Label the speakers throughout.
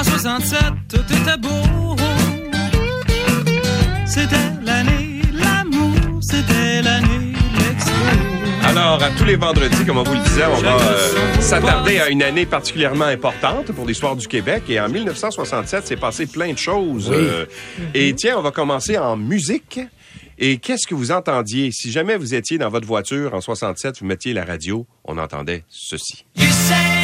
Speaker 1: En 67, tout était beau. C'était l'année, l'amour, c'était l'année, l'expo.
Speaker 2: Alors, à tous les vendredis, comme on vous le disait, on va euh, s'attarder à une année particulièrement importante pour l'histoire du Québec. Et en 1967, c'est passé plein de choses. Euh, et tiens, on va commencer en musique. Et qu'est-ce que vous entendiez? Si jamais vous étiez dans votre voiture en 67, vous mettiez la radio, on entendait ceci.
Speaker 1: You say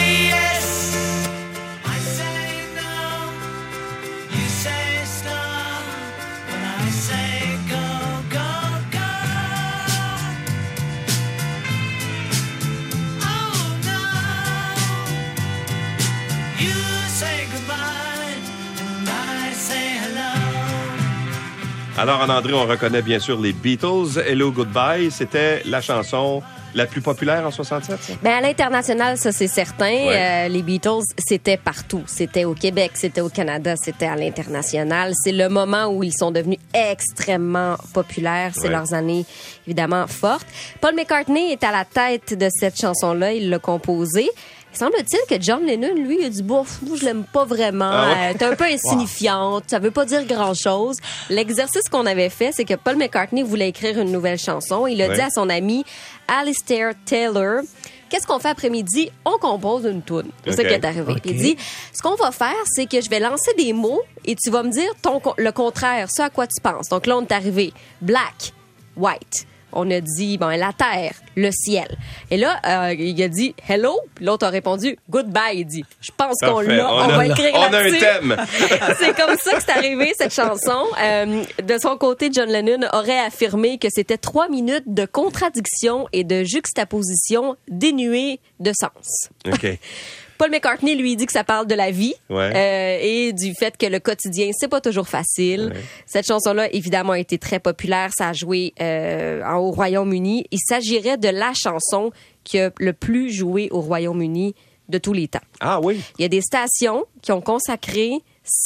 Speaker 2: Alors, en André, on reconnaît bien sûr les Beatles. Hello, Goodbye, c'était la chanson la plus populaire en 67, ça?
Speaker 3: Ben à l'international, ça c'est certain.
Speaker 2: Ouais.
Speaker 3: Euh, les Beatles, c'était partout. C'était au Québec, c'était au Canada, c'était à l'international. C'est le moment où ils sont devenus extrêmement populaires. C'est
Speaker 2: Ouais.
Speaker 3: leurs années évidemment fortes. Paul McCartney est à la tête de cette chanson-là. Il l'a composée. Semble-t-il que John Lennon, lui, a dit bof, je l'aime pas vraiment.
Speaker 2: Ah ouais?
Speaker 3: Euh, T'es un peu insignifiante. Ça veut pas dire grand-chose. L'exercice qu'on avait fait, c'est que Paul McCartney voulait écrire une nouvelle chanson. Il a
Speaker 2: Ouais.
Speaker 3: dit à son ami Alistair Taylor, qu'est-ce qu'on fait après-midi? On compose une tune. C'est ça
Speaker 2: Ok.
Speaker 3: qui est arrivé.
Speaker 4: Ok.
Speaker 3: Il dit, ce qu'on va faire, c'est que je vais lancer des mots et tu vas me dire ton, le contraire, ce à quoi tu penses. Donc là, on est arrivé. Black, white. On a dit, bon, la terre, le ciel. Et là, euh, il a dit hello, puis l'autre a répondu goodbye. Il dit, je pense qu'on l'a, on,
Speaker 2: a,
Speaker 3: va écrire
Speaker 2: on a un thème.
Speaker 3: C'est comme ça que c'est arrivé, cette chanson. Euh, de son côté, John Lennon aurait affirmé que c'était trois minutes de contradiction et de juxtaposition dénuée de sens.
Speaker 2: OK.
Speaker 3: Paul McCartney lui dit que ça parle de la vie
Speaker 2: Ouais.
Speaker 3: euh, et du fait que le quotidien c'est pas toujours facile. Cette chanson-là évidemment a été très populaire, ça a joué euh, en- au Royaume-Uni. Il s'agirait de la chanson qui a le plus joué au Royaume-Uni de tous les temps.
Speaker 2: Ah oui?
Speaker 3: Il y a des stations qui ont consacré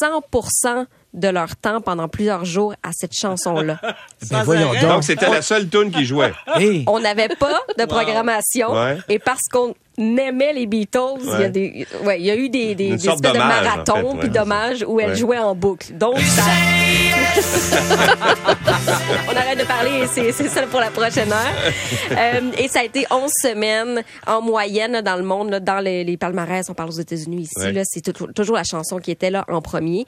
Speaker 3: 100% de leur temps pendant plusieurs jours à cette chanson-là.
Speaker 4: Ben voyons
Speaker 2: Donc,
Speaker 4: donc.
Speaker 2: c'était la seule tune qui jouait.
Speaker 4: Hey,
Speaker 3: On n'avait pas de programmation
Speaker 2: Ouais.
Speaker 3: et parce qu'on aimait les Beatles, il y a des, ouais, il y a eu des, des, des espèces de
Speaker 2: d'hommage, en
Speaker 3: marathons
Speaker 2: fait, ouais.
Speaker 3: puis d'hommages où elle
Speaker 2: Ouais.
Speaker 3: jouait en boucle. Donc, ça... on arrête de parler, c'est c'est ça pour la prochaine heure. Euh, et ça a été 11 semaines en moyenne dans le monde, là, dans les, les palmarès, on parle aux États-Unis ici,
Speaker 2: Ouais.
Speaker 3: là, c'est tou- toujours la chanson qui était là en premier.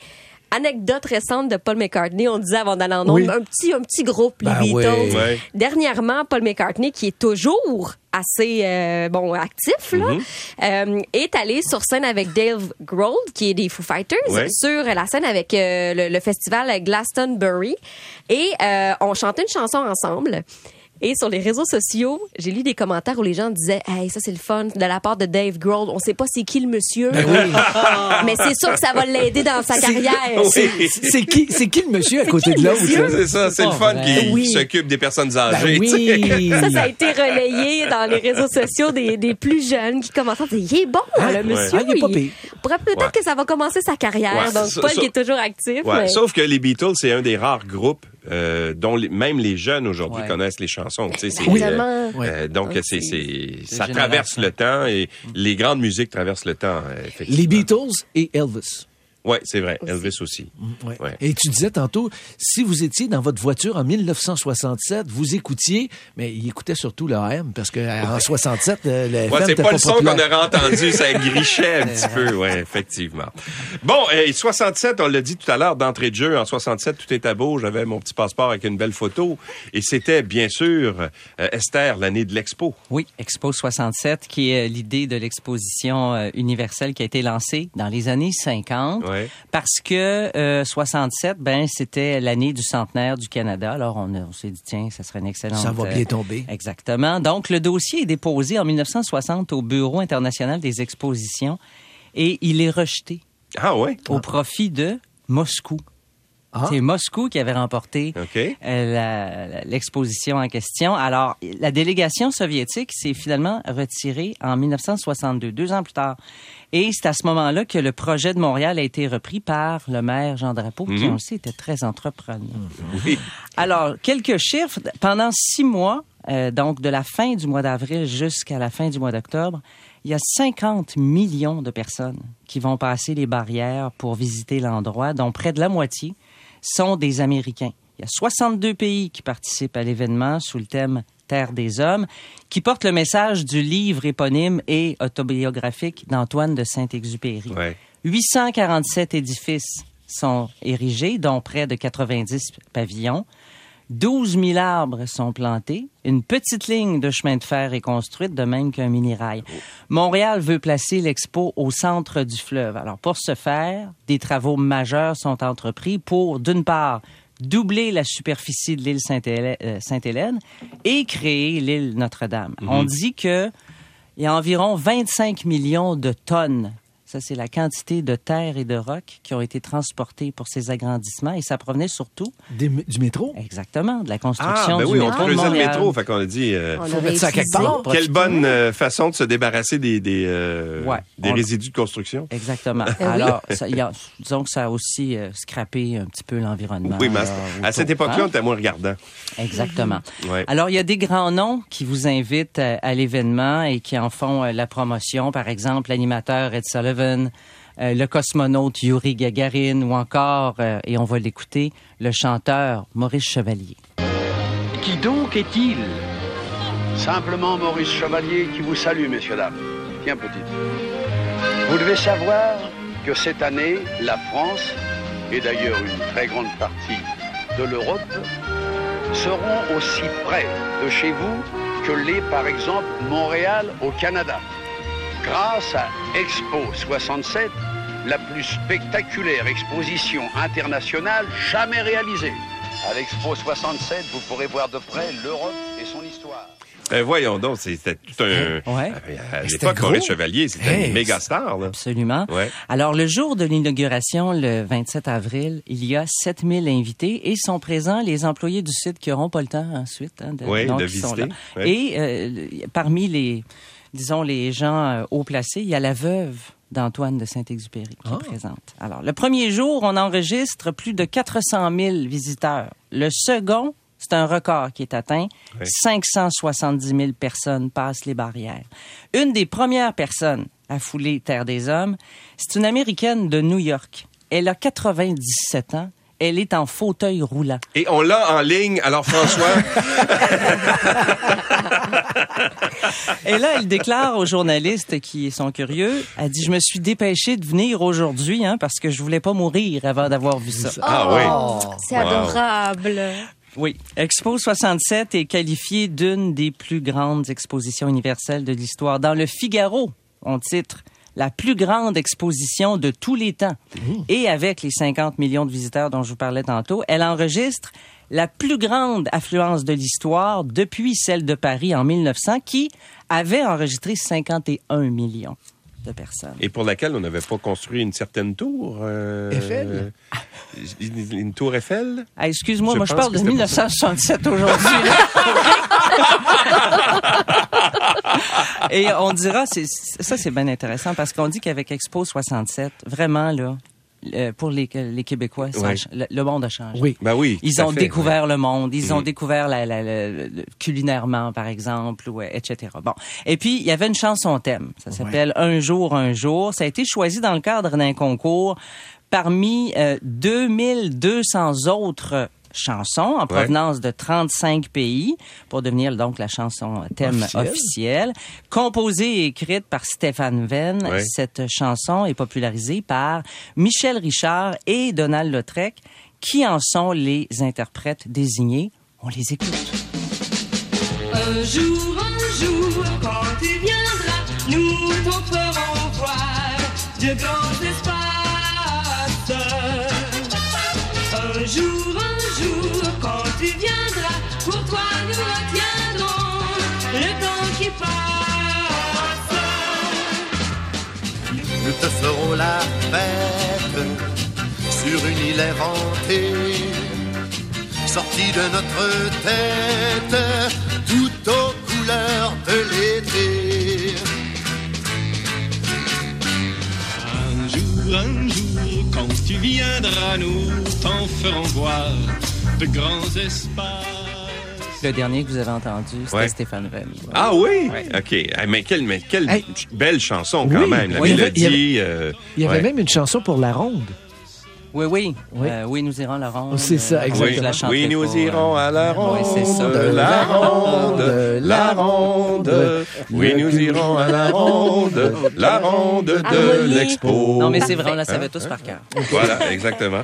Speaker 3: Anecdote récente de Paul McCartney, on disait avant d'aller en
Speaker 4: Oui.
Speaker 3: un petit, un petit groupe, les
Speaker 4: Ben
Speaker 3: Beatles.
Speaker 4: oui.
Speaker 2: Ouais.
Speaker 3: Dernièrement, Paul McCartney, qui est toujours assez euh, bon actif, là,
Speaker 2: Mm-hmm.
Speaker 3: euh, est allé sur scène avec Dave Grohl, qui est des Foo Fighters,
Speaker 2: Ouais.
Speaker 3: sur la scène avec euh, le, le festival Glastonbury. Et euh, on chantait une chanson ensemble. Et sur les réseaux sociaux, j'ai lu des commentaires où les gens disaient Hey, ça c'est le fun de la part de Dave Grohl. On sait pas c'est qui le monsieur, mais c'est sûr que ça va l'aider dans sa carrière.
Speaker 2: Oui.
Speaker 4: c'est qui, c'est qui le monsieur à côté de l'autre?
Speaker 2: C'est ça, c'est le
Speaker 4: pas
Speaker 2: fun
Speaker 4: vrai.
Speaker 2: qui, s'occupe des personnes
Speaker 4: Ben
Speaker 2: âgées.
Speaker 3: Ça, ça a été relayé dans les réseaux sociaux des, des plus jeunes qui commencent à dire Il est bon, le monsieur.
Speaker 4: Ah, il est pas pire.
Speaker 3: pourrait peut-être
Speaker 2: Ouais.
Speaker 3: que ça va commencer sa carrière.
Speaker 2: Ouais,
Speaker 3: Donc, Paul qui est toujours actif.
Speaker 2: Ouais,
Speaker 3: mais-
Speaker 2: Sauf que les Beatles, c'est un des rares groupes euh, dont les- même les jeunes aujourd'hui
Speaker 5: Ouais.
Speaker 2: connaissent les chansons. Tu sais, c'est,
Speaker 3: Exactement.
Speaker 2: euh,
Speaker 4: Ouais.
Speaker 2: euh, donc,
Speaker 3: Ouais,
Speaker 2: c'est,
Speaker 3: c'est-
Speaker 2: c'est, ça traverse le temps et les grandes musiques traversent le temps, euh, effectivement.
Speaker 4: Les Beatles et Elvis.
Speaker 2: Oui, c'est vrai. Elvis aussi.
Speaker 4: Ouais.
Speaker 2: Ouais.
Speaker 4: Et tu disais tantôt, si vous étiez dans votre voiture en 1967, vous écoutiez, mais il écoutait surtout le AM parce qu'en 67, le, le
Speaker 2: Ouais, c'est
Speaker 4: était
Speaker 2: pas le son qu'on aurait entendu, ça grichait un petit peu, ouais, effectivement. Bon, et 67, on l'a dit tout à l'heure, d'entrée de jeu, en 67, tout était beau, j'avais mon petit passeport avec une belle photo, et c'était, bien sûr, euh, Esther, l'année de l'expo.
Speaker 5: Oui, Expo 67, qui est euh, l'idée de l'exposition euh, universelle qui a été lancée dans les années 50.
Speaker 2: Ouais.
Speaker 5: Parce que euh, 67, ben c'était l'année du centenaire du Canada. Alors on, s'est dit tiens, ça serait une excellente.
Speaker 4: Ça va
Speaker 5: euh,
Speaker 4: bien tomber.
Speaker 5: Exactement. Donc le dossier est déposé en 1960 au Bureau international des expositions et il est rejeté
Speaker 2: Ah ouais?
Speaker 5: au profit de Moscou.
Speaker 4: Ah.
Speaker 5: C'est Moscou qui avait remporté euh, l'exposition en question. Alors, la délégation soviétique s'est finalement retirée en 1962, deux ans plus tard. Et c'est à ce moment-là que le projet de Montréal a été repris par le maire Jean Drapeau, qui on le sait était très entrepreneur.
Speaker 2: Oui.
Speaker 5: Alors, quelques chiffres. Pendant six mois, euh, donc de la fin du mois d'avril jusqu'à la fin du mois d'octobre, il y a 50 millions de personnes qui vont passer les barrières pour visiter l'endroit, dont près de la moitié sont des Américains. Il y a 62 pays qui participent à l'événement sous le thème Terre des Hommes, qui porte le message du livre éponyme et autobiographique d'Antoine de Saint-Exupéry.
Speaker 2: Ouais.
Speaker 5: 847 édifices sont érigés, dont près de 90 pavillons. 12 000 arbres sont plantés. Une petite ligne de chemin de fer est construite, de même qu'un mini-rail. Montréal veut placer l'expo au centre du fleuve. Alors, pour ce faire, des travaux majeurs sont entrepris pour, d'une part, doubler la superficie de l'île Sainte-Hélène euh, Sainte-Hélène et créer l'île Notre-Dame. On dit que il y a environ 25 millions de tonnes. Ça, c'est la quantité de terre et de roc qui ont été transportés pour ces agrandissements et ça provenait surtout,
Speaker 4: Des- du métro?
Speaker 5: exactement, de la
Speaker 2: Ah,
Speaker 5: construction
Speaker 2: ben
Speaker 5: du
Speaker 2: oui, on
Speaker 5: métro
Speaker 2: creusait le métro. Fait qu'on a dit, euh,
Speaker 3: On
Speaker 4: Faut
Speaker 3: a
Speaker 4: mettre ça quelque part.
Speaker 2: quelle bonne euh, façon de se débarrasser des, des, euh,
Speaker 5: Ouais.
Speaker 2: des
Speaker 5: On-
Speaker 2: résidus de construction.
Speaker 5: Exactement.
Speaker 3: oui?
Speaker 5: Alors, ça, il y a- disons que ça a aussi euh, scrappé un petit peu l'environnement.
Speaker 2: Oui, mais à, à cette époque-là,
Speaker 5: Hein?
Speaker 2: on était moins regardant.
Speaker 5: Exactement.
Speaker 2: Ouais.
Speaker 5: Alors, il y a des grands noms qui vous invitent euh, à l'événement et qui en font euh, la promotion. Par exemple, l'animateur Ed Sullivan, euh, le cosmonaute Yuri Gagarin ou encore, euh, et on va l'écouter, le chanteur Maurice Chevalier.
Speaker 6: Qui donc est-il?
Speaker 7: Simplement Maurice Chevalier qui vous salue, messieurs, dames. Tiens, petite. Vous devez savoir que cette année, la France, et d'ailleurs une très grande partie de l'Europe, seront aussi près de chez vous que l'est, par exemple, Montréal au Canada. Grâce à Expo 67, la plus spectaculaire exposition internationale jamais réalisée. À l'Expo 67, vous pourrez voir de près l'Europe et son histoire.
Speaker 2: Ben, voyons donc, c'était tout un...
Speaker 5: Ouais.
Speaker 2: À
Speaker 4: c'était
Speaker 2: l'époque. Maurice Chevalier, c'était
Speaker 4: Hey,
Speaker 2: une méga star. Là.
Speaker 5: Absolument.
Speaker 2: Ouais.
Speaker 5: Alors, le jour de l'inauguration, le 27 avril, il y a 7000 invités et sont présents les employés du site qui n'auront pas le temps ensuite hein, de,
Speaker 2: Oui,
Speaker 5: donc,
Speaker 2: de
Speaker 5: qui sont
Speaker 2: visiter.
Speaker 5: là.
Speaker 2: Ouais.
Speaker 5: Et euh, parmi les, disons, les gens euh, haut placés, il y a la veuve d'Antoine de Saint-Exupéry qui
Speaker 4: Ah.
Speaker 5: est présente. Alors, le premier jour, on enregistre plus de 400 000 visiteurs. Le second, c'est un record qui est atteint.
Speaker 2: Oui.
Speaker 5: 570 000 personnes passent les barrières. Une des premières personnes à fouler Terre des Hommes, c'est une Américaine de New York. Elle a 97 ans. Elle est en fauteuil roulant.
Speaker 2: Et on l'a en ligne. Alors, François,
Speaker 5: Et là, elle déclare aux journalistes qui sont curieux, elle dit, je me suis dépêchée de venir aujourd'hui hein, parce que je voulais pas mourir avant d'avoir vu ça.
Speaker 2: Ah oui.
Speaker 3: Oh, C'est
Speaker 2: Wow.
Speaker 3: adorable.
Speaker 5: Oui. Expo 67 est qualifiée d'une des plus grandes expositions universelles de l'histoire. Dans le Figaro, on titre la plus grande exposition de tous les temps. Et avec les 50 millions de visiteurs dont je vous parlais tantôt, elle enregistre la plus grande affluence de l'histoire depuis celle de Paris en 1900 qui avait enregistré 51 millions de personnes.
Speaker 2: et pour laquelle on n'avait pas construit une certaine tour. euh,
Speaker 4: Eiffel?
Speaker 2: Une, une tour Eiffel?
Speaker 5: Ah, Excuse-moi,
Speaker 2: Je
Speaker 5: moi je parle de
Speaker 2: c'était pour ça.
Speaker 5: 1967 aujourd'hui. Et on dira, ça c'est bien intéressant parce qu'on dit qu'avec Expo 67, vraiment là, euh, pour les, les Québécois,
Speaker 2: Oui.
Speaker 5: le, le monde a changé.
Speaker 4: Oui.
Speaker 2: Ben oui.
Speaker 5: Ils ont
Speaker 2: fait,
Speaker 5: découvert le monde, ils ont
Speaker 2: Mm.
Speaker 5: découvert la, la- la- le- culinairement, par exemple, ou, euh, etc. Bon. Et puis, il y avait une chanson thème. Ça s'appelle Un jour, un jour. Ça a été choisi dans le cadre d'un concours parmi euh, 2200 autres chansons en provenance de 35 pays pour devenir donc la chanson thème
Speaker 4: Officielle.
Speaker 5: officielle. Composée et écrite par Stéphane Venn,
Speaker 2: Ouais.
Speaker 5: cette chanson est popularisée par Michel Richard et Donald Lautrec, qui en sont les interprètes désignés. On les écoute.
Speaker 8: Un jour, un jour, quand tu viendras, nous t'en ferons voir de grands espaces. Un jour, Nous
Speaker 1: te ferons la fête sur une île inventée, sortie de notre tête, tout aux couleurs de l'été.
Speaker 9: Un jour, un jour, quand tu viendras, nous t'en ferons voir de grands espaces.
Speaker 5: Le dernier que vous avez entendu, c'était
Speaker 2: Ouais.
Speaker 5: Stéphane Rennes.
Speaker 2: Ah oui?
Speaker 5: Ouais.
Speaker 2: OK. Mais quelle, mais quelle
Speaker 4: Hey.
Speaker 2: belle chanson quand
Speaker 4: Oui.
Speaker 2: même. La
Speaker 4: Oui, il y avait-
Speaker 2: mélodie. euh,
Speaker 4: Il y avait
Speaker 2: ouais.
Speaker 4: même une chanson pour la ronde.
Speaker 5: Oui, oui.
Speaker 4: Oui.
Speaker 5: Euh, oui, nous irons à la ronde.
Speaker 4: C'est ça,
Speaker 5: Euh,
Speaker 4: exactement.
Speaker 5: je la
Speaker 2: Oui, oui, nous irons
Speaker 5: euh,
Speaker 2: à la ronde,
Speaker 5: Oui, c'est ça.
Speaker 2: la ronde, la ronde. Oui, nous irons à la ronde, la ronde de l'expo.
Speaker 5: Non, mais c'est vrai, on la
Speaker 2: Hein?
Speaker 5: savait tous par cœur.
Speaker 2: Voilà, exactement.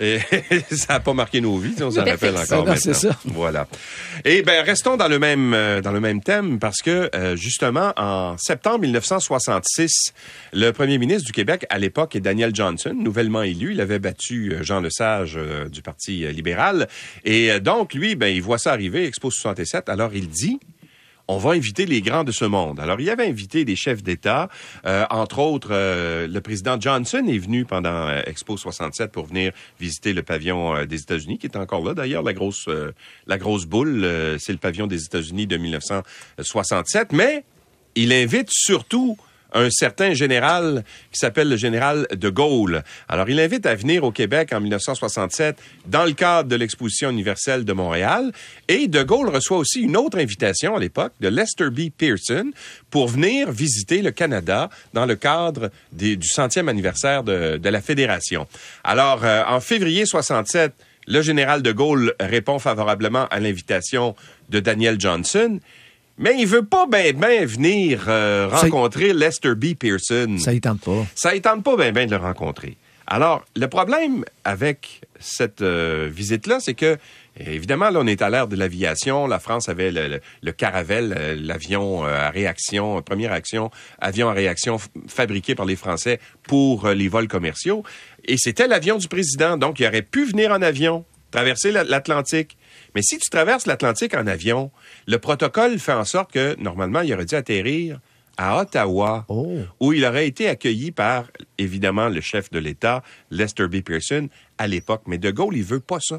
Speaker 2: Et ça n'a pas marqué nos vies, on s'en rappelle encore
Speaker 4: Non, c'est
Speaker 2: maintenant.
Speaker 4: ça.
Speaker 2: Voilà. Et ben restons dans le même euh, dans le même thème parce que euh, justement en septembre 1966, le premier ministre du Québec à l'époque est Daniel Johnson, nouvellement élu, il avait euh, Jean Lesage euh, du Parti euh, libéral. Et donc lui ben il voit ça arriver Expo 67, alors il dit on va inviter les grands de ce monde. Alors, il avait invité des chefs d'État, entre autres, le président Johnson est venu pendant Expo 67 pour venir visiter le pavillon des États-Unis, qui est encore là d'ailleurs, la grosse, la grosse boule, c'est le pavillon des États-Unis de 1967, mais il invite surtout un certain général qui s'appelle le général de Gaulle. Alors, il invite à venir au Québec en 1967 dans le cadre de l'exposition universelle de Montréal. Et de Gaulle reçoit aussi une autre invitation à l'époque de Lester B. Pearson pour venir visiter le Canada dans le cadre du centième anniversaire de, de la Fédération. Alors, euh, en février 67, le général de Gaulle répond favorablement à l'invitation de Daniel Johnson. Mais il veut pas ben ben venir euh, rencontrer Lester B. Pearson.
Speaker 4: Ça y tente pas.
Speaker 2: Ça ne tente pas ben ben de le rencontrer. Alors, le problème avec cette euh, visite-là, c'est que, évidemment, là, on est à l'ère de l'aviation. La France avait le, le- le Caravelle, euh, l'avion à réaction, première action, avion à réaction fabriqué par les Français pour les vols commerciaux. Et c'était l'avion du président. Donc, il aurait pu venir en avion, traverser la- l'Atlantique. Mais si tu traverses l'Atlantique en avion, le protocole fait en sorte que, normalement, il aurait dû atterrir à Ottawa,
Speaker 4: Oh.
Speaker 2: où il aurait été accueilli par, évidemment, le chef de l'État, Lester B. Pearson, à l'époque. Mais De Gaulle, il veut pas ça.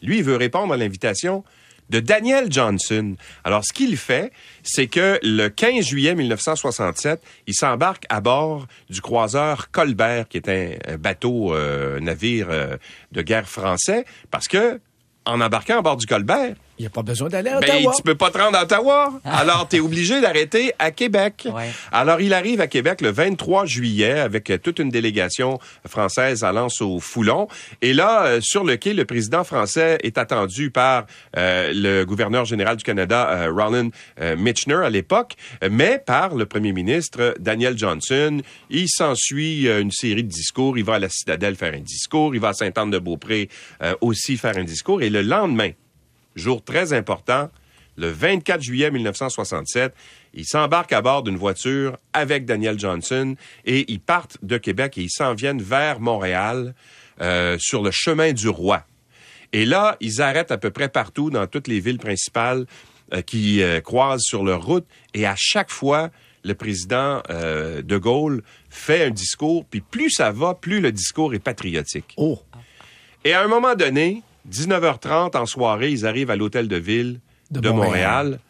Speaker 2: Lui, il veut répondre à l'invitation de Daniel Johnson. Alors, ce qu'il fait, c'est que le 15 juillet 1967, il s'embarque à bord du croiseur Colbert, qui est un, bateau, euh, navire euh, de guerre français, parce que, en embarquant à bord du Colbert,
Speaker 4: Il n'y a pas besoin d'aller à
Speaker 2: ben,
Speaker 4: Ottawa.
Speaker 2: tu peux pas te rendre à Ottawa. Alors, tu es obligé d'arrêter à Québec.
Speaker 5: Ouais.
Speaker 2: Alors, il arrive à Québec le 23 juillet avec euh, toute une délégation française allant au Foulon. Et là, euh, sur le quai, le président français est attendu par euh, le gouverneur général du Canada, euh, Roland Mitchner à l'époque, mais par le premier ministre Daniel Johnson. Il s'ensuit une série de discours. Il va à la Citadelle faire un discours. Il va à Sainte-Anne-de-Beaupré aussi faire un discours. Et le lendemain, jour très important, le 24 juillet 1967, ils s'embarquent à bord d'une voiture avec Daniel Johnson et ils partent de Québec et ils s'en viennent vers Montréal euh, sur le chemin du roi. Et là, ils arrêtent à peu près partout dans toutes les villes principales euh, qui euh, croisent sur leur route et à chaque fois, le président de Gaulle fait un discours, puis plus ça va, plus le discours est patriotique.
Speaker 4: Oh.
Speaker 2: Et à un moment donné, 19h30 en soirée, ils arrivent à l'hôtel de ville de,
Speaker 4: De
Speaker 2: Montréal,
Speaker 4: Montréal.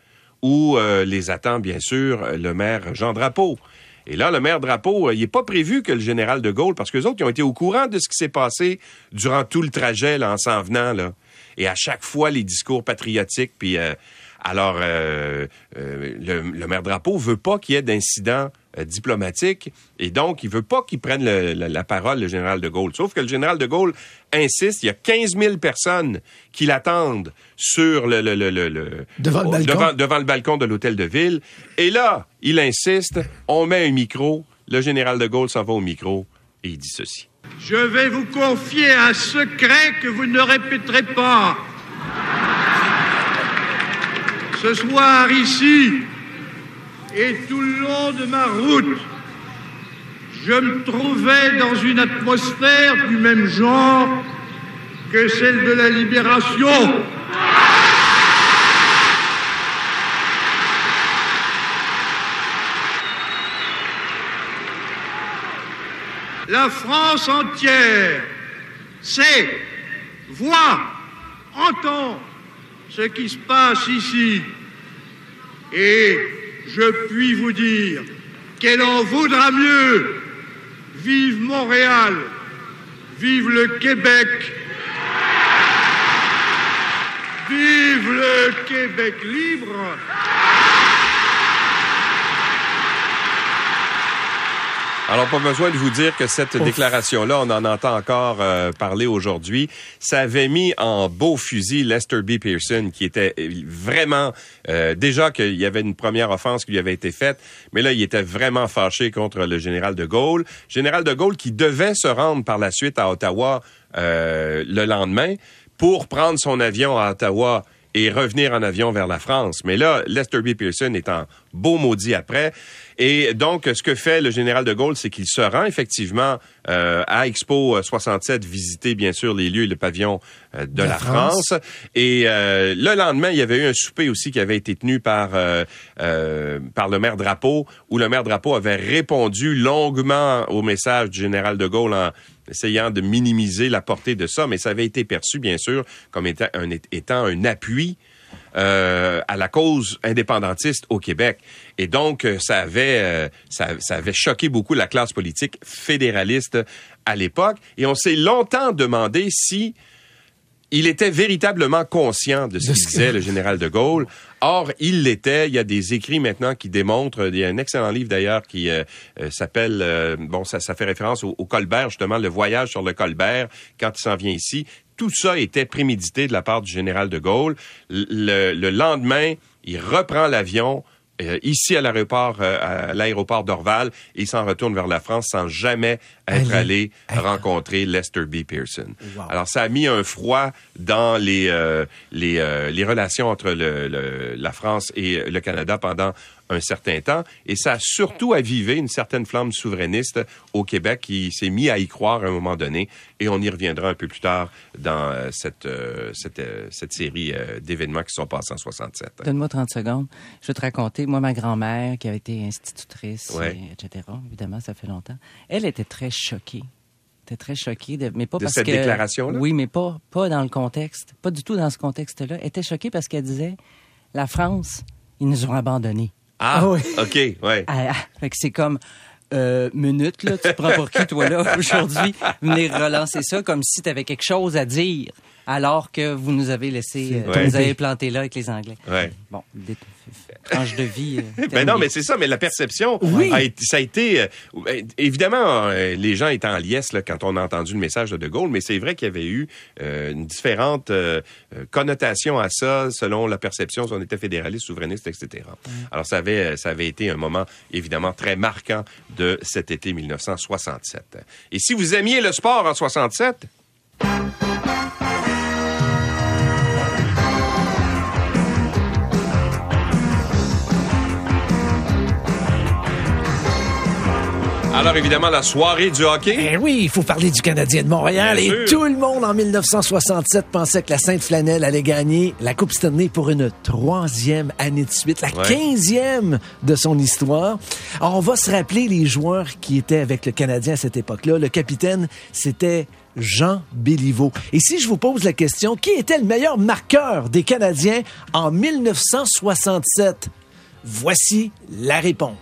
Speaker 2: où euh, les attend bien sûr le maire Jean Drapeau. Et là, le maire Drapeau, euh, il n'est pas prévu que le général de Gaulle, parce que les autres, ils ont été au courant de ce qui s'est passé durant tout le trajet là, en s'en venant. Là. Et à chaque fois, les discours patriotiques, puis euh, alors euh, euh, le, le maire Drapeau veut pas qu'il y ait d'incident euh, diplomatique et donc il veut pas qu'il prenne le- la, la parole le général de Gaulle. Sauf que le général de Gaulle insiste. Il y a 15 000 personnes qui l'attendent sur le, le- le- le- le-
Speaker 4: Devant le
Speaker 2: au-
Speaker 4: balcon.
Speaker 2: devant, devant le balcon de l'hôtel de ville. Et là, il insiste. On met un micro. Le général de Gaulle s'en va au micro et il dit ceci.
Speaker 10: Je vais vous confier un secret que vous ne répéterez pas. Ce soir ici et tout le long de ma route, je me trouvais dans une atmosphère du même genre que celle de la libération. La France entière sait, voit, entend ce qui se passe ici. Et je puis vous dire qu'elle en vaudra mieux. Vive Montréal, vive le Québec, Vive le Québec libre
Speaker 2: Alors, pas besoin de vous dire que cette déclaration-là, on en entend encore euh, parler aujourd'hui. Ça avait mis en beau fusil Lester B. Pearson, qui était euh, vraiment... euh, déjà qu'il y avait une première offense qui lui avait été faite, mais là, il était vraiment fâché contre le général de Gaulle. Général de Gaulle qui devait se rendre par la suite à Ottawa euh, le lendemain pour prendre son avion à Ottawa et revenir en avion vers la France. Mais là, Lester B. Pearson est en beau maudit après. Et donc, ce que fait le général de Gaulle, c'est qu'il se rend effectivement euh, à Expo 67, visiter bien sûr les lieux et le pavillon euh, de la,
Speaker 4: La
Speaker 2: France.
Speaker 4: France.
Speaker 2: Et euh, le lendemain, il y avait eu un souper aussi qui avait été tenu par euh, euh, par le maire Drapeau, où le maire Drapeau avait répondu longuement au message du général de Gaulle en essayant de minimiser la portée de ça, mais ça avait été perçu bien sûr comme étant un, étant un appui euh, à la cause indépendantiste au Québec. Et donc, euh, ça avait, euh, ça, ça avait choqué beaucoup la classe politique fédéraliste à l'époque. Et on s'est longtemps demandé si il était véritablement conscient de ce
Speaker 4: que-
Speaker 2: disait, le général de Gaulle. Or, il l'était. Il y a des écrits maintenant qui démontrent. Il y a un excellent livre d'ailleurs qui euh, euh, s'appelle, euh, bon, ça, ça fait référence au, au Colbert, justement, le voyage sur le Colbert quand il s'en vient ici. Tout ça était prémédité de la part du général de Gaulle. Le, le lendemain, il reprend l'avion. euh, ici à l'aéroport, euh, à l'aéroport d'Orval, et s'en retourne vers la France sans jamais être allé rencontrer Lester B. Pearson. Alors, ça a mis un froid dans les, euh, les, euh, les relations entre le, le- la France et le Canada pendant un certain temps. Et ça a surtout avivé une certaine flamme souverainiste au Québec qui s'est mis à y croire à un moment donné. Et on y reviendra un peu plus tard dans euh, cette, euh, cette, euh, cette série euh, d'événements qui sont passés en 67.
Speaker 5: Donne-moi 30 secondes. Je vais te raconter, moi, ma grand-mère, qui avait été institutrice,
Speaker 2: Ouais.
Speaker 5: et etc., évidemment, ça fait longtemps, elle était très choquée. Était très choquée, de, mais pas
Speaker 2: De
Speaker 5: parce
Speaker 2: cette
Speaker 5: que...
Speaker 2: déclaration-là?
Speaker 5: Oui, mais pas, pas dans le contexte. Pas du tout dans ce contexte-là. Elle était choquée parce qu'elle disait, la France, ils nous ont abandonnés.
Speaker 2: Ah,
Speaker 4: Ah oui.
Speaker 2: OK, ouais.
Speaker 5: Ah, ah. fait que c'est comme euh, minute là, tu te prends pour qui toi là aujourd'hui venir relancer ça comme si tu avais quelque chose à dire alors que vous nous avez laissé euh,
Speaker 2: Ouais.
Speaker 5: vous avez planté là avec les Anglais.
Speaker 2: Ouais.
Speaker 5: Bon, des tranches de vie. euh,
Speaker 2: Ben non, mais c'est ça, mais la perception
Speaker 4: Oui.
Speaker 2: a été, ça a été euh, euh, évidemment euh, les gens étaient en liesse là, quand on a entendu le message de De Gaulle, mais c'est vrai qu'il y avait eu euh, une différente connotation à ça selon la perception si on était fédéraliste, souverainiste, etc. Alors ça avait ça avait été un moment évidemment très marquant de cet été 1967. Et si vous aimiez le sport en 67, alors évidemment la soirée du hockey.
Speaker 4: Eh oui, il faut parler du Canadien de Montréal.
Speaker 2: Bien
Speaker 4: et
Speaker 2: sûr.
Speaker 4: tout le monde en 1967 pensait que la Sainte-Flanelle allait gagner la Coupe Stanley pour une troisième année de suite, la
Speaker 2: Ouais.
Speaker 4: quinzième de son histoire. Alors, on va se rappeler les joueurs qui étaient avec le Canadien à cette époque-là. Le capitaine, c'était Jean Béliveau. Et si je vous pose la question, qui était le meilleur marqueur des Canadiens en 1967? Voici la réponse.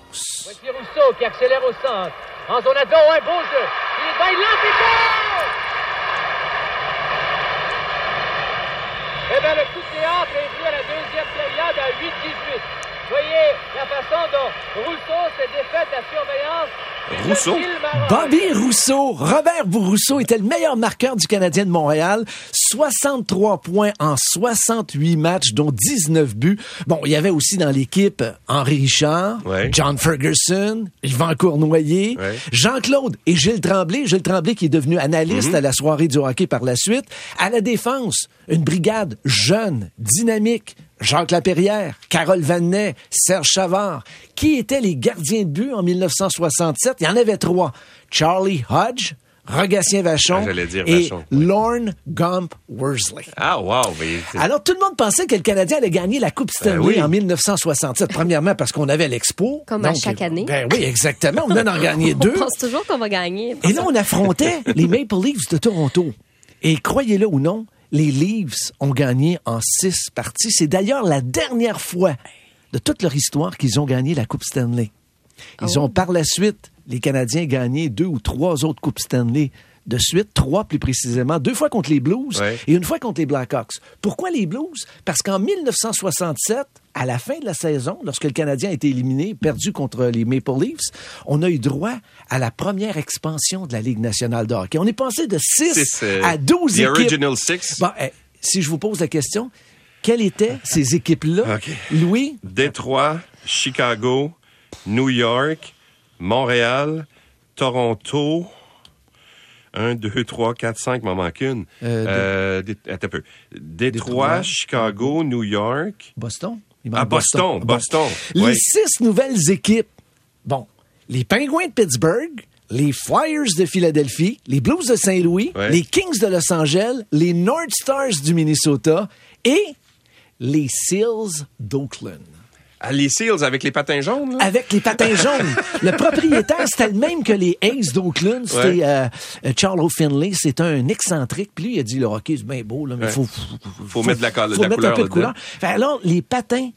Speaker 11: Voici Rousseau qui accélère au centre. En zone à dos, un beau jeu. Il est dans, il et! Eh bien, le coup de théâtre est vu à la deuxième période à 8-18. Voyez la façon dont Rousseau s'est défait de la surveillance.
Speaker 2: Rousseau?
Speaker 4: Bobby Rousseau, Robert Bourrousseau était le meilleur marqueur du Canadien de Montréal. 63 points en 68 matchs, dont 19 buts. Bon, il y avait aussi dans l'équipe Henri Richard,
Speaker 2: Ouais.
Speaker 4: John Ferguson, Yvan Cournoyer,
Speaker 2: Ouais.
Speaker 4: Jean-Claude et Gilles Tremblay. Gilles Tremblay qui est devenu analyste à la soirée du hockey par la suite. À la défense, une brigade jeune, dynamique. Jacques Lapierrière, Carole Vanet, Serge Chavard. Qui étaient les gardiens de but en 1967? Il y en avait trois. Charlie Hodge, Rogatien Vachon
Speaker 2: Ah, j'allais dire
Speaker 4: et
Speaker 2: Vachon,
Speaker 4: Lorne Gump Worsley.
Speaker 2: Ah wow, mais
Speaker 4: Alors, tout le monde pensait que le Canadien allait gagner la Coupe Stanley
Speaker 2: Ben oui.
Speaker 4: en 1967. Premièrement, parce qu'on avait l'Expo.
Speaker 3: Comme à chaque année.
Speaker 4: Ben oui, exactement. On d'en gagner
Speaker 3: On
Speaker 4: deux.
Speaker 3: pense toujours qu'on va gagner.
Speaker 4: Et là, on affrontait les Maple Leafs de Toronto. Et croyez-le ou non, les Leafs ont gagné en six parties. C'est d'ailleurs la dernière fois de toute leur histoire qu'ils ont gagné la Coupe Stanley. Ils
Speaker 3: Oh.
Speaker 4: ont par la suite, les Canadiens, gagné deux ou trois autres Coupes Stanley de suite, trois plus précisément, deux fois contre les Blues
Speaker 2: Ouais.
Speaker 4: et une fois contre les Blackhawks. Pourquoi les Blues? Parce qu'en 1967, à la fin de la saison, lorsque le Canadien a été éliminé, perdu contre les Maple Leafs, on a eu droit à la première expansion de la Ligue nationale de hockey. On est passé de 6
Speaker 2: Six, euh,
Speaker 4: à 12
Speaker 2: The
Speaker 4: équipes.
Speaker 2: Original Six.
Speaker 4: Bon, eh, si je vous pose la question, quelles étaient ces équipes-là? Louis?
Speaker 2: Détroit, Chicago, New York, Montréal, Toronto. 1, 2, 3, 4, 5, m'en manque une.
Speaker 4: Euh,
Speaker 2: Euh, dé- attends un peu. Détroit,
Speaker 4: Détroit,
Speaker 2: Chicago, New York.
Speaker 4: Boston? Il
Speaker 2: Ah, Boston,
Speaker 4: Bon.
Speaker 2: Boston.
Speaker 4: Les
Speaker 2: Oui.
Speaker 4: six nouvelles équipes. Bon, les Penguins de Pittsburgh, les Flyers de Philadelphie, les Blues de Saint-Louis,
Speaker 2: Ouais.
Speaker 4: les Kings de Los Angeles, les North Stars du Minnesota et les Seals d'Oakland.
Speaker 2: Les Seals avec les patins jaunes, là?
Speaker 4: Avec les patins jaunes. le propriétaire, c'était le même que les Aces d'Oakland. C'était
Speaker 2: Ouais.
Speaker 4: euh, euh, Charles O'Finley. C'est un excentrique. Puis lui, il a dit, le hockey, c'est bien beau, là, mais
Speaker 2: Ouais.
Speaker 4: faut,
Speaker 2: Faut mettre de la colle-
Speaker 4: faut
Speaker 2: de la
Speaker 4: mettre
Speaker 2: couleur
Speaker 4: un peu de couleur. Fait alors, les patins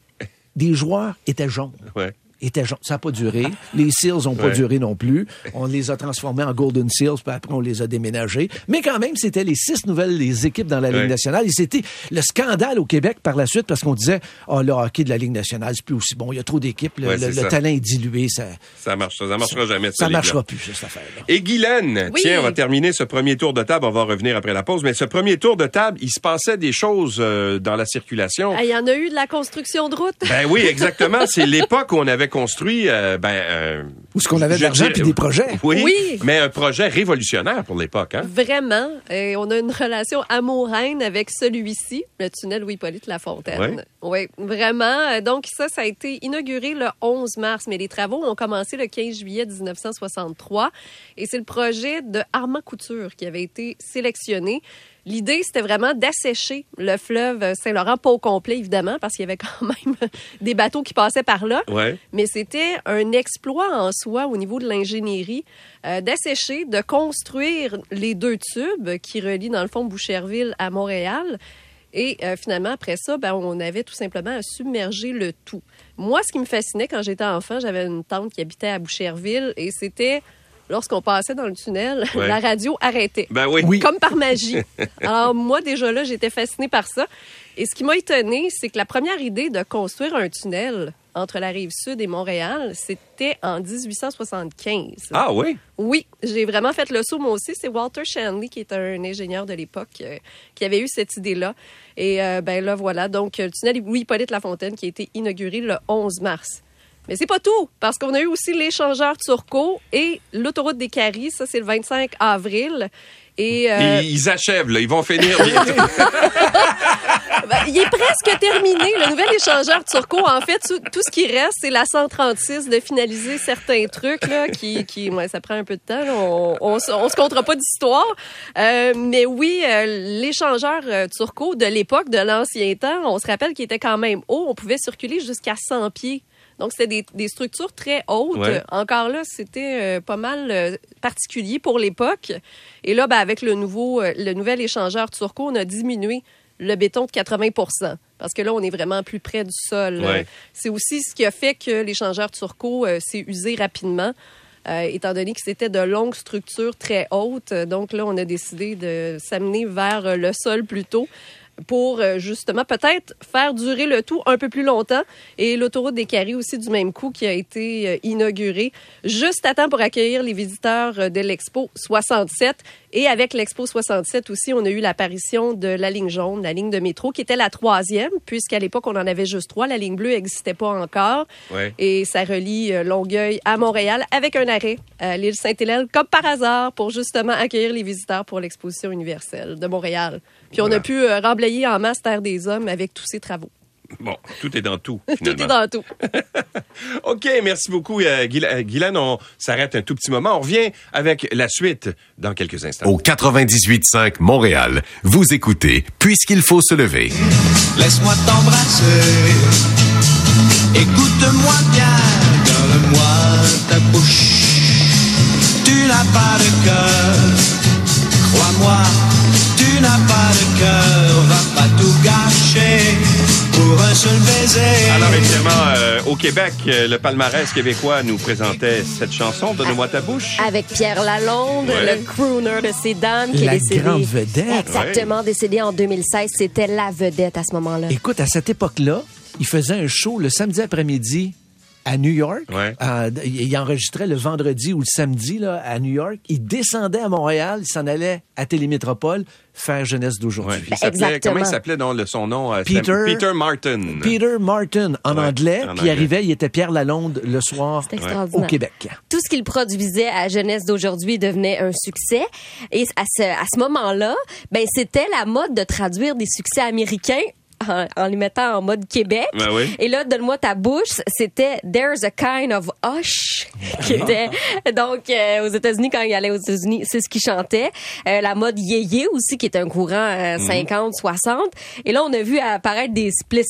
Speaker 4: des joueurs étaient jaunes.
Speaker 2: Ouais.
Speaker 4: Étaient jaunes. Ça n'a pas duré. Les Seals n'ont pas
Speaker 2: Ouais.
Speaker 4: duré non plus. On les a transformés en Golden Seals, puis après, on les a déménagés. Mais quand même, c'était les six nouvelles les équipes dans la Ligue
Speaker 2: Ouais.
Speaker 4: nationale. Et c'était le scandale au Québec par la suite, parce qu'on disait, oh, le hockey de la Ligue nationale, c'est plus aussi bon. Il y a trop d'équipes. Le,
Speaker 2: Ouais,
Speaker 4: le-
Speaker 2: c'est
Speaker 4: le
Speaker 2: ça.
Speaker 4: talent est dilué. Ça,
Speaker 2: Ça marche, ça marchera jamais.
Speaker 4: ça
Speaker 2: cette
Speaker 4: marchera plus, cette affaire-là.
Speaker 2: Et Guylaine,
Speaker 12: Oui.
Speaker 2: tiens, on va terminer ce premier tour de table. On va revenir après la pause. Mais ce premier tour de table, il se passait des choses euh, dans la circulation.
Speaker 12: Ah, Il y en a eu de la construction de route.
Speaker 2: Ben oui, exactement. C'est l'époque où on avait construit, euh, ben,
Speaker 4: Où est-ce qu'on avait de l'argent puis des projets?
Speaker 2: Oui,
Speaker 12: Oui.
Speaker 2: mais un projet révolutionnaire pour l'époque. Hein?
Speaker 12: Vraiment. Et on a une relation amoureuse avec celui-ci, le tunnel Louis-Polyte Lafontaine. Oui, vraiment. Euh, Donc, ça, ça a été inauguré le 11 mars, mais les travaux ont commencé le 15 juillet 1963. Et c'est le projet de Armand Couture qui avait été sélectionné. L'idée, c'était vraiment d'assécher le fleuve Saint-Laurent, pas au complet, évidemment, parce qu'il y avait quand même des bateaux qui passaient par là.
Speaker 2: Ouais.
Speaker 12: Mais c'était un exploit en soi au niveau de l'ingénierie euh, d'assécher, de construire les deux tubes qui relient dans le fond Boucherville à Montréal. Et euh, finalement, après ça, ben, on avait tout simplement à submerger le tout. Moi, ce qui me fascinait quand j'étais enfant, j'avais une tante qui habitait à Boucherville et c'était lorsqu'on passait dans le tunnel,
Speaker 2: Ouais.
Speaker 12: la radio arrêtait.
Speaker 2: Ben oui.
Speaker 12: Comme par magie. Alors, moi, déjà là, j'étais fascinée par ça. Et ce qui m'a étonnée, c'est que la première idée de construire un tunnel entre la rive sud et Montréal, c'était en 1875.
Speaker 2: Ah oui?
Speaker 12: Oui, j'ai vraiment fait le saut, moi aussi. C'est Walter Shanley, qui est un ingénieur de l'époque, euh, qui avait eu cette idée-là. Et euh, ben là, voilà. Donc, le tunnel Louis-Hippolyte Lafontaine, qui a été inauguré le 11 mars. Mais c'est pas tout, parce qu'on a eu aussi l'échangeur Turcot et l'autoroute des Caries. Ça, c'est le 25 avril. Et, euh,
Speaker 2: Ils, ils achèvent, là. Ils vont finir bientôt.
Speaker 12: ben, il est presque terminé, le nouvel échangeur Turco. En fait, tout, tout ce qui reste, c'est la 136 de finaliser certains trucs, là, qui, qui ouais, ça prend un peu de temps. là. On, on se comptera pas d'histoire. Euh, mais oui, euh, l'échangeur euh, Turco de l'époque, de l'ancien temps, on se rappelle qu'il était quand même haut. On pouvait circuler jusqu'à 100 pieds. Donc, c'était des, des structures très hautes.
Speaker 2: Ouais.
Speaker 12: Encore là, c'était euh, pas mal euh, particulier pour l'époque. Et là, ben, avec le, nouveau, euh, le nouvel échangeur Turco, on a diminué le béton de 80% parce que là, on est vraiment plus près du sol.
Speaker 2: Ouais.
Speaker 12: C'est aussi ce qui a fait que l'échangeur Turco s'est usé rapidement. étant donné que c'était de longues structures très hautes. Donc là, on a décidé de s'amener vers le sol plutôt pour euh, justement peut-être faire durer le tout un peu plus longtemps. Et l'autoroute des Caries aussi du même coup qui a été euh, inaugurée juste à temps pour accueillir les visiteurs euh, de l'Expo 67. Et avec l'Expo 67 aussi, on a eu l'apparition de la ligne jaune, la ligne de métro, qui était la troisième, puisqu'à l'époque, on en avait juste trois. La ligne bleue n'existait pas encore.
Speaker 2: Ouais.
Speaker 12: Et ça relie euh, Longueuil à Montréal avec un arrêt à l'île Sainte-Hélène, comme par hasard, pour justement accueillir les visiteurs pour l'exposition universelle de Montréal. Puis on
Speaker 2: Voilà.
Speaker 12: a pu euh, remblayer en masse Terre des Hommes avec tous ces travaux.
Speaker 2: Bon, tout est dans tout,
Speaker 12: Tout
Speaker 2: finalement.
Speaker 12: est dans tout.
Speaker 2: OK, merci beaucoup, euh, euh, Guylaine. On s'arrête un tout petit moment. On revient avec la suite dans quelques instants.
Speaker 13: Au 98.5 Montréal, vous écoutez Puisqu'il faut se lever.
Speaker 8: Laisse-moi t'embrasser. Écoute-moi bien, donne-moi ta bouche. Tu n'as pas de cœur, crois-moi. Tu n'as pas de cœur, va pas tout gâcher pour un seul baiser.
Speaker 1: say.
Speaker 2: Alors évidemment, euh, au Québec, euh, le palmarès québécois nous présentait cette chanson, Donne-moi ta bouche.
Speaker 3: Avec Pierre Lalonde,
Speaker 2: Ouais.
Speaker 3: le crooner de ces dames qui
Speaker 4: La
Speaker 3: est décédé.
Speaker 4: grande vedette.
Speaker 3: Exactement, décédé en 2016. C'était la vedette à ce moment-là.
Speaker 4: Écoute, à cette époque-là, il faisait un show le samedi après-midi à New York.
Speaker 2: Ouais.
Speaker 4: Euh, il enregistrait le vendredi ou le samedi là, à New York. Il descendait à Montréal, il s'en allait à Télémétropole faire Jeunesse d'aujourd'hui.
Speaker 2: S'appelait-
Speaker 3: exactement.
Speaker 2: Comment il le- son nom? euh,
Speaker 4: Peter-
Speaker 2: Peter Martin.
Speaker 4: Peter Martin en
Speaker 2: Ouais,
Speaker 4: anglais,
Speaker 2: en
Speaker 4: puis
Speaker 2: anglais.
Speaker 4: il arrivait, il était Pierre Lalonde le soir au. Québec.
Speaker 3: Tout ce qu'il produisait à Jeunesse d'aujourd'hui devenait un succès. Et à ce, à ce moment-là, ben, c'était la mode de traduire des succès américains en, en les mettant en mode Québec.
Speaker 2: Ben oui.
Speaker 3: Et là, donne-moi ta bouche, c'était There's a kind of hush, qui était donc euh, aux États-Unis quand il allait aux États-Unis, c'est ce qu'il chantait. Euh, la mode yéyé aussi, qui est un courant euh,
Speaker 2: Mhm.
Speaker 3: 50, 60. Et là, on a vu apparaître des splish,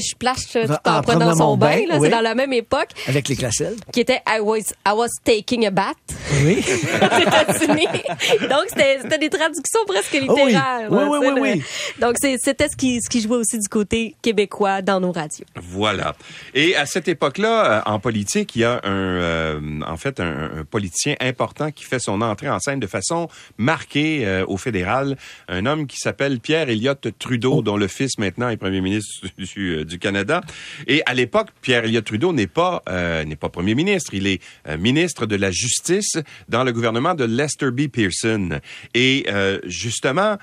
Speaker 3: splish splash euh, tout
Speaker 4: En
Speaker 3: en
Speaker 4: prenant
Speaker 3: prenant son bain.
Speaker 4: bain,
Speaker 3: là,
Speaker 4: oui.
Speaker 3: C'est dans la même époque
Speaker 4: Avec les classelles.
Speaker 3: qui était I was I was taking a bath
Speaker 4: Oui.
Speaker 3: Donc c'était des traductions presque
Speaker 4: Oh oui.
Speaker 3: littéraires.
Speaker 4: Oui,
Speaker 3: là,
Speaker 4: oui, oui,
Speaker 3: le-
Speaker 4: oui.
Speaker 3: Donc c'était ce qui ce qui jouait aussi du côté québécois dans nos radios.
Speaker 2: Voilà. Et à cette époque-là, euh, en politique, il y a un, euh, en fait, un, un politicien important qui fait son entrée en scène de façon marquée euh, au fédéral. Un homme qui s'appelle Pierre Elliott Trudeau, dont le fils maintenant est premier ministre du, du Canada. Et à l'époque, Pierre Elliott Trudeau n'est pas euh, n'est pas premier ministre. Il est euh, ministre de la Justice dans le gouvernement de Lester B. Pearson. Et euh, justement.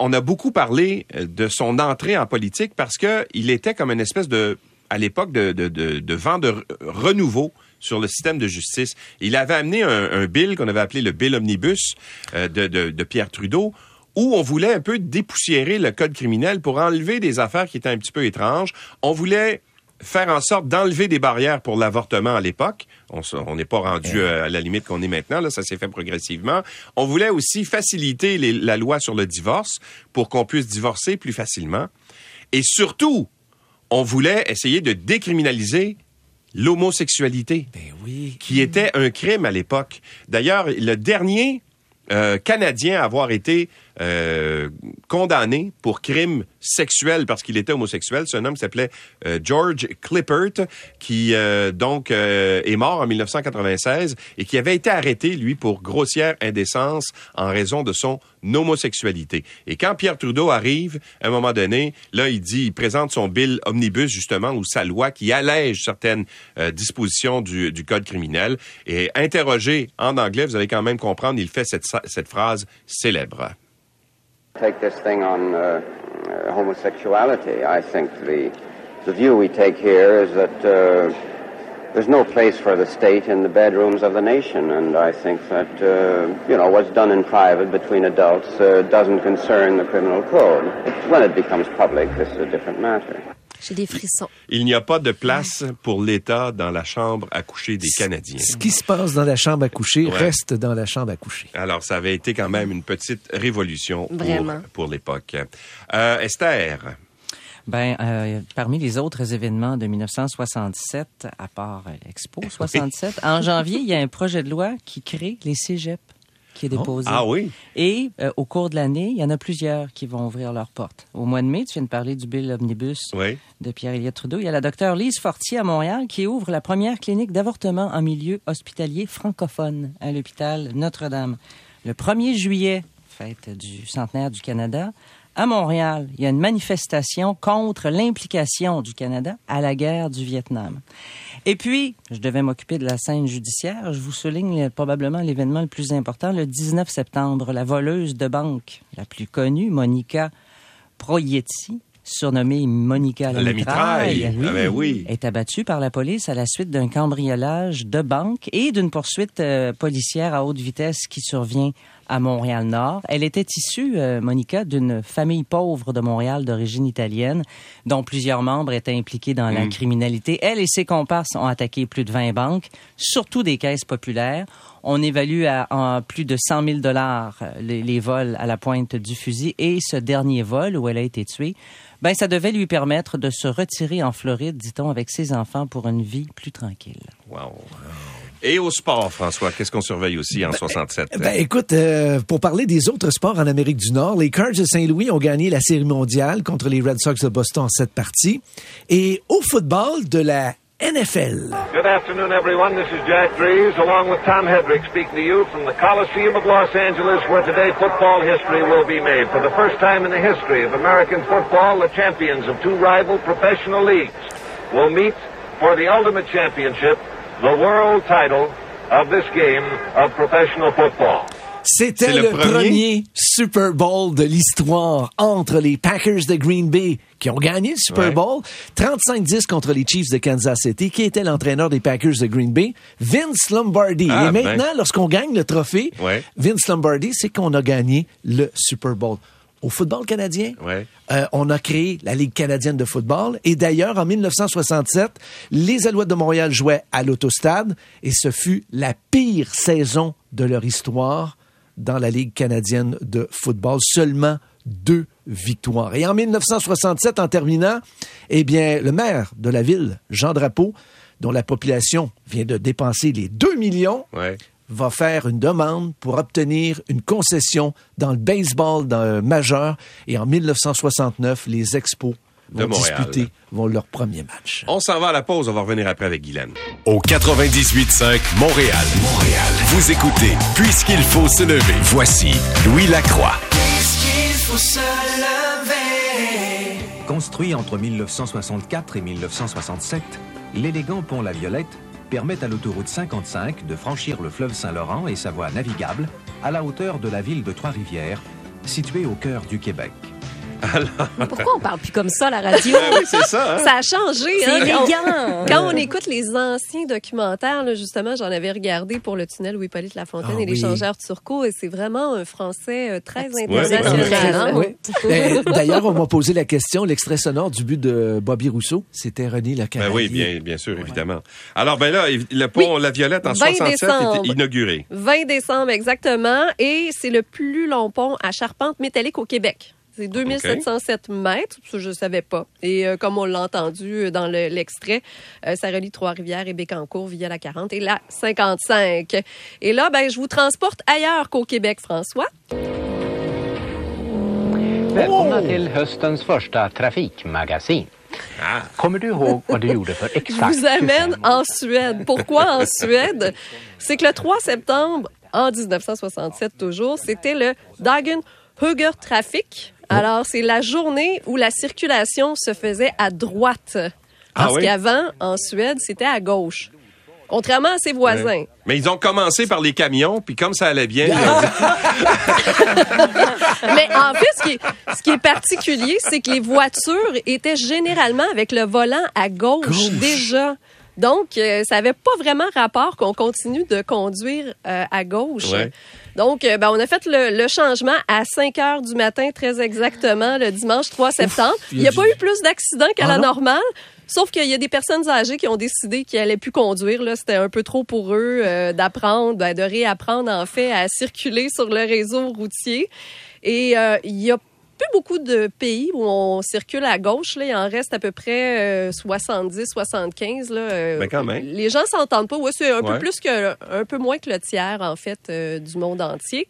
Speaker 2: On a beaucoup parlé de son entrée en politique parce que il était comme une espèce de, à l'époque, de, de, vent de re- renouveau sur le système de justice. Il avait amené un, bill qu'on avait appelé le bill omnibus de, de Pierre Trudeau où on voulait un peu dépoussiérer le code criminel pour enlever des affaires qui étaient un petit peu étranges. On voulait faire en sorte d'enlever des barrières pour l'avortement à l'époque. On n'est pas rendu à la limite qu'on est maintenant, là, ça s'est fait progressivement. On voulait aussi faciliter les- la loi sur le divorce pour qu'on puisse divorcer plus facilement. Et surtout, on voulait essayer de décriminaliser l'homosexualité,
Speaker 4: oui.
Speaker 2: qui était un crime à l'époque. D'ailleurs, le dernier euh, Canadien à avoir été euh, condamné pour crime sexuel parce qu'il était homosexuel, c'est un homme s'appelait euh, George Clippert, qui euh, donc est mort en 1996 et qui avait été arrêté, lui, pour grossière indécence en raison de son homosexualité. Et quand Pierre Trudeau arrive, à un moment donné, là, il dit, il présente son bill omnibus, justement, ou sa loi qui allège certaines dispositions du, du code criminel. Et interrogé en anglais, vous allez quand même comprendre, il fait cette, cette phrase célèbre.
Speaker 14: Take this thing on uh, uh, homosexuality. I think the the view we take here is that uh, there's no place for the state in the bedrooms of the nation, and I think that uh, you know what's done in private between adults uh, doesn't concern the criminal code. When it becomes public, this is a different matter.
Speaker 3: J'ai des frissons.
Speaker 2: Il n'y a pas de place pour l'État dans la chambre à coucher des Canadiens.
Speaker 4: Ce qui se passe dans la chambre à coucher
Speaker 2: Ouais.
Speaker 4: reste dans la chambre à coucher.
Speaker 2: Alors, ça avait été quand même une petite révolution pour,
Speaker 3: Vraiment.
Speaker 2: pour l'époque. Euh, Esther,
Speaker 5: Ben, euh, parmi les autres événements de 1967, à part euh, l'Expo 67, en janvier, il y a un projet de loi qui crée les cégeps qui est déposé.
Speaker 2: Ah oui?
Speaker 5: Et euh, au cours de l'année, il y en a plusieurs qui vont ouvrir leurs portes. Au mois de mai, tu viens de parler du bill omnibus
Speaker 2: Oui.
Speaker 5: de Pierre-Éliott Trudeau. Il y a la docteure Lise Fortier à Montréal qui ouvre la première clinique d'avortement en milieu hospitalier francophone à l'hôpital Notre-Dame. Le 1er juillet, fête du centenaire du Canada, à Montréal, il y a une manifestation contre l'implication du Canada à la guerre du Vietnam. Et puis, je devais m'occuper de la scène judiciaire. Je vous souligne probablement l'événement le plus important, le 19 septembre. La voleuse de banque la plus connue, Monica Proietti, surnommée Monica la,
Speaker 2: La mitraille.
Speaker 5: mitraille,
Speaker 2: Ah ben oui.
Speaker 5: est abattue par la police à la suite d'un cambriolage de banque et d'une poursuite euh, policière à haute vitesse qui survient à Montréal-Nord. Elle était issue, euh, Monica, d'une famille pauvre de Montréal d'origine italienne, dont plusieurs membres étaient impliqués dans la
Speaker 2: Mm.
Speaker 5: criminalité. Elle et ses comparses ont attaqué plus de 20 banques, surtout des caisses populaires. On évalue à, en plus de 100 000 dollars euh, les, les vols à la pointe du fusil et ce dernier vol où elle a été tuée, ben ça devait lui permettre de se retirer en Floride, dit-on, avec ses enfants pour une vie plus tranquille.
Speaker 2: Wow. Et au sport, François, qu'est-ce qu'on surveille aussi en 67?
Speaker 4: Ben, écoute, euh, pour parler des autres sports en Amérique du Nord, les Cards de Saint-Louis ont gagné la Série mondiale contre les Red Sox de Boston en sept parties. Et au football de la NFL.
Speaker 15: Good afternoon, everyone. This is Jack Drees, along with Tom Hedrick, speaking to you from the Coliseum of Los Angeles, where today football history will be made. For the first time in the history of American football, the champions of two rival professional leagues will meet for the ultimate championship, the world title of this game of professional football.
Speaker 4: C'était le,
Speaker 2: le
Speaker 4: premier?
Speaker 2: premier?
Speaker 4: Super Bowl de l'histoire entre les Packers de Green Bay qui ont gagné le Super
Speaker 2: Ouais.
Speaker 4: Bowl, 35-10 contre les Chiefs de Kansas City, qui était l'entraîneur des Packers de Green Bay, Vince Lombardi.
Speaker 2: Ah,
Speaker 4: Et
Speaker 2: ben.
Speaker 4: maintenant, lorsqu'on gagne le trophée,
Speaker 2: Ouais.
Speaker 4: Vince Lombardi, c'est qu'on a gagné le Super Bowl. Au football canadien,
Speaker 2: Ouais.
Speaker 4: euh, on a créé la Ligue canadienne de football. Et d'ailleurs, en 1967, les Alouettes de Montréal jouaient à l'Autostade et ce fut la pire saison de leur histoire dans la Ligue canadienne de football. Seulement deux victoires. Et en 1967, en terminant, eh bien, le maire de la ville, Jean Drapeau, dont la population vient de dépenser les 2 millions,
Speaker 2: Ouais.
Speaker 4: Va faire une demande pour obtenir une concession dans le baseball dans, majeur. Et en 1969, les Expos
Speaker 2: De
Speaker 4: vont
Speaker 2: Montréal.
Speaker 4: disputer vont leur premier match.
Speaker 2: On s'en va à la pause, on va revenir après avec Guylaine.
Speaker 16: Au 98.5 Montréal. Montréal. Vous écoutez Puisqu'il faut se lever. Voici Louis Lacroix.
Speaker 1: Puisqu'il faut se lever.
Speaker 13: Construit entre 1964 et 1967, l'élégant pont La Violette permet à l'autoroute 55 de franchir le fleuve Saint-Laurent et sa voie navigable à la hauteur de la ville de Trois-Rivières, située au cœur du Québec.
Speaker 3: Pourquoi on parle plus comme ça à la radio?
Speaker 2: Ben oui, c'est ça, hein?
Speaker 12: Ça a changé.
Speaker 3: C'est
Speaker 12: hein, quand-
Speaker 3: élégant.
Speaker 12: Quand on écoute les anciens documentaires, là, justement, j'en avais regardé pour le tunnel où Hippolyte Lafontaine
Speaker 4: Ah
Speaker 12: et
Speaker 4: oui.
Speaker 12: l'échangeur turcot, et c'est vraiment un français euh, très international.
Speaker 4: ouais. Euh, D'ailleurs, on m'a posé la question, l'extrait sonore du but de Bobby Rousseau, c'était René Le
Speaker 2: Ben oui, bien, bien sûr, évidemment. Alors, ben là, le pont La Violette en
Speaker 12: 20
Speaker 2: 67
Speaker 12: décembre.
Speaker 2: était inauguré.
Speaker 12: 20 décembre, exactement. Et c'est le plus long pont à charpente métallique au Québec. C'est 2707 mètres, je savais pas. Et euh, comme on l'a entendu dans le- l'extrait, euh, ça relie Trois-Rivières et Bécancour via la 40 et la 55. Et là, ben, je vous transporte ailleurs qu'au Québec, François.
Speaker 17: Välkomna till höstens första trafikmagasin. Kommer du ihåg vad du gjorde för
Speaker 12: Je
Speaker 17: exakt
Speaker 12: vous amène en Suède. Pourquoi en Suède? C'est que le 3 septembre, en 1967 toujours, c'était le Dagen Huger Traffic. Alors, c'est la journée où la circulation se faisait à droite.
Speaker 2: Ah
Speaker 12: Parce
Speaker 2: oui?
Speaker 12: qu'avant, en Suède, c'était à gauche. Contrairement à ses voisins.
Speaker 2: Ouais. Mais ils ont commencé par les camions, puis comme ça allait bien,
Speaker 12: Mais en fait, ce qui est, ce qui est particulier, c'est que les voitures étaient généralement avec le volant à gauche, déjà. Donc, euh, ça n'avait pas vraiment rapport qu'on continue de conduire euh, à gauche.
Speaker 18: Ouais.
Speaker 12: Donc, euh, ben, on a fait le, le changement à 5 heures du matin, très exactement, le dimanche 3 septembre.
Speaker 18: il
Speaker 12: n'y
Speaker 18: a
Speaker 12: a pas
Speaker 18: du-
Speaker 12: eu plus d'accidents qu'à
Speaker 18: Ah
Speaker 12: la
Speaker 18: non?
Speaker 12: normale. Sauf qu'il y a des personnes âgées qui ont décidé qu'ils allaient plus conduire. Là, c'était un peu trop pour eux d'apprendre, ben, de réapprendre en fait à circuler sur le réseau routier. Et il y a plus beaucoup de pays où on circule à gauche. Là. Il en reste à peu près euh, 70, 75. Là. Euh,
Speaker 2: Ben, quand même.
Speaker 12: Les gens s'entendent pas. Ouais, c'est un
Speaker 2: Ouais.
Speaker 12: peu plus que, un peu moins que le tiers en fait euh, du monde entier.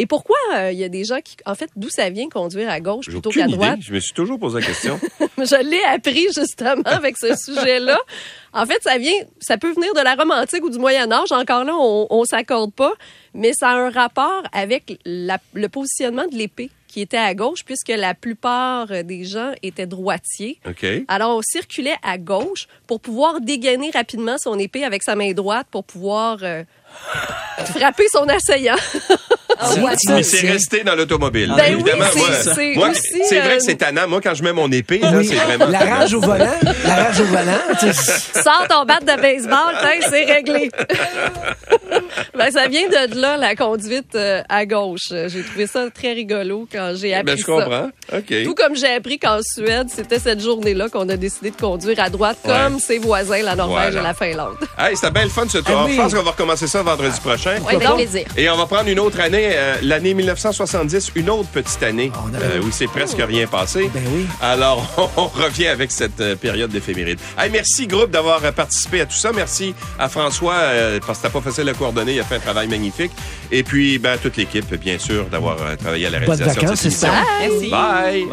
Speaker 12: Et pourquoi euh, il y a des gens qui, en fait, d'où ça vient conduire à gauche plutôt qu'à
Speaker 2: idée.
Speaker 12: droite?
Speaker 2: Je me suis toujours posé la question.
Speaker 12: je l'ai appris justement avec ce sujet-là. En fait, ça vient, ça peut venir de la Rome antique ou du Moyen Âge. Encore là, on, on s'accorde pas, mais ça a un rapport avec la- le positionnement de l'épée qui était à gauche, puisque la plupart des gens étaient droitiers. Alors, on circulait à gauche pour pouvoir dégainer rapidement son épée avec sa main droite pour pouvoir euh, frapper son assaillant. Voiture.
Speaker 2: Mais c'est resté dans l'automobile.
Speaker 12: Ben oui,
Speaker 2: évidemment.
Speaker 12: c'est-
Speaker 2: moi,
Speaker 12: c'est
Speaker 2: moi,
Speaker 12: aussi,
Speaker 2: c'est vrai
Speaker 12: euh,
Speaker 2: que c'est tannant. Moi, quand je mets mon épée, là,
Speaker 4: Oui.
Speaker 2: c'est vraiment.
Speaker 4: La rage au volant, la rage au volant.
Speaker 12: Sors ton bat de baseball, c'est réglé. ben, ça vient de là, la conduite euh, à gauche. J'ai trouvé ça très rigolo quand j'ai appris
Speaker 2: Ben, je
Speaker 12: ça.
Speaker 2: comprends. OK.
Speaker 12: Tout comme j'ai appris qu'en Suède, c'était cette journée-là qu'on a décidé de conduire à droite,
Speaker 2: Ouais.
Speaker 12: comme ses voisins, la Norvège
Speaker 2: Voilà.
Speaker 12: et la Finlande.
Speaker 2: Hey, c'était bien le fun ce tour.
Speaker 12: Ah oui.
Speaker 2: Je pense qu'on va recommencer ça vendredi prochain.
Speaker 12: Oui, avec plaisir.
Speaker 2: Et on va prendre une autre année euh, l'année 1970, une autre petite année euh, où c'est presque rien passé. Alors, on revient avec cette euh, période d'éphéméride. Hey, merci, groupe, d'avoir euh, participé à tout ça. Merci à François, euh, parce que t'as pas facile à coordonner. Il a fait un travail magnifique. Et puis, ben, toute l'équipe, bien sûr, d'avoir euh, travaillé à la réalisation de
Speaker 4: vacances,
Speaker 2: cette émission.
Speaker 5: Merci.
Speaker 2: Bye.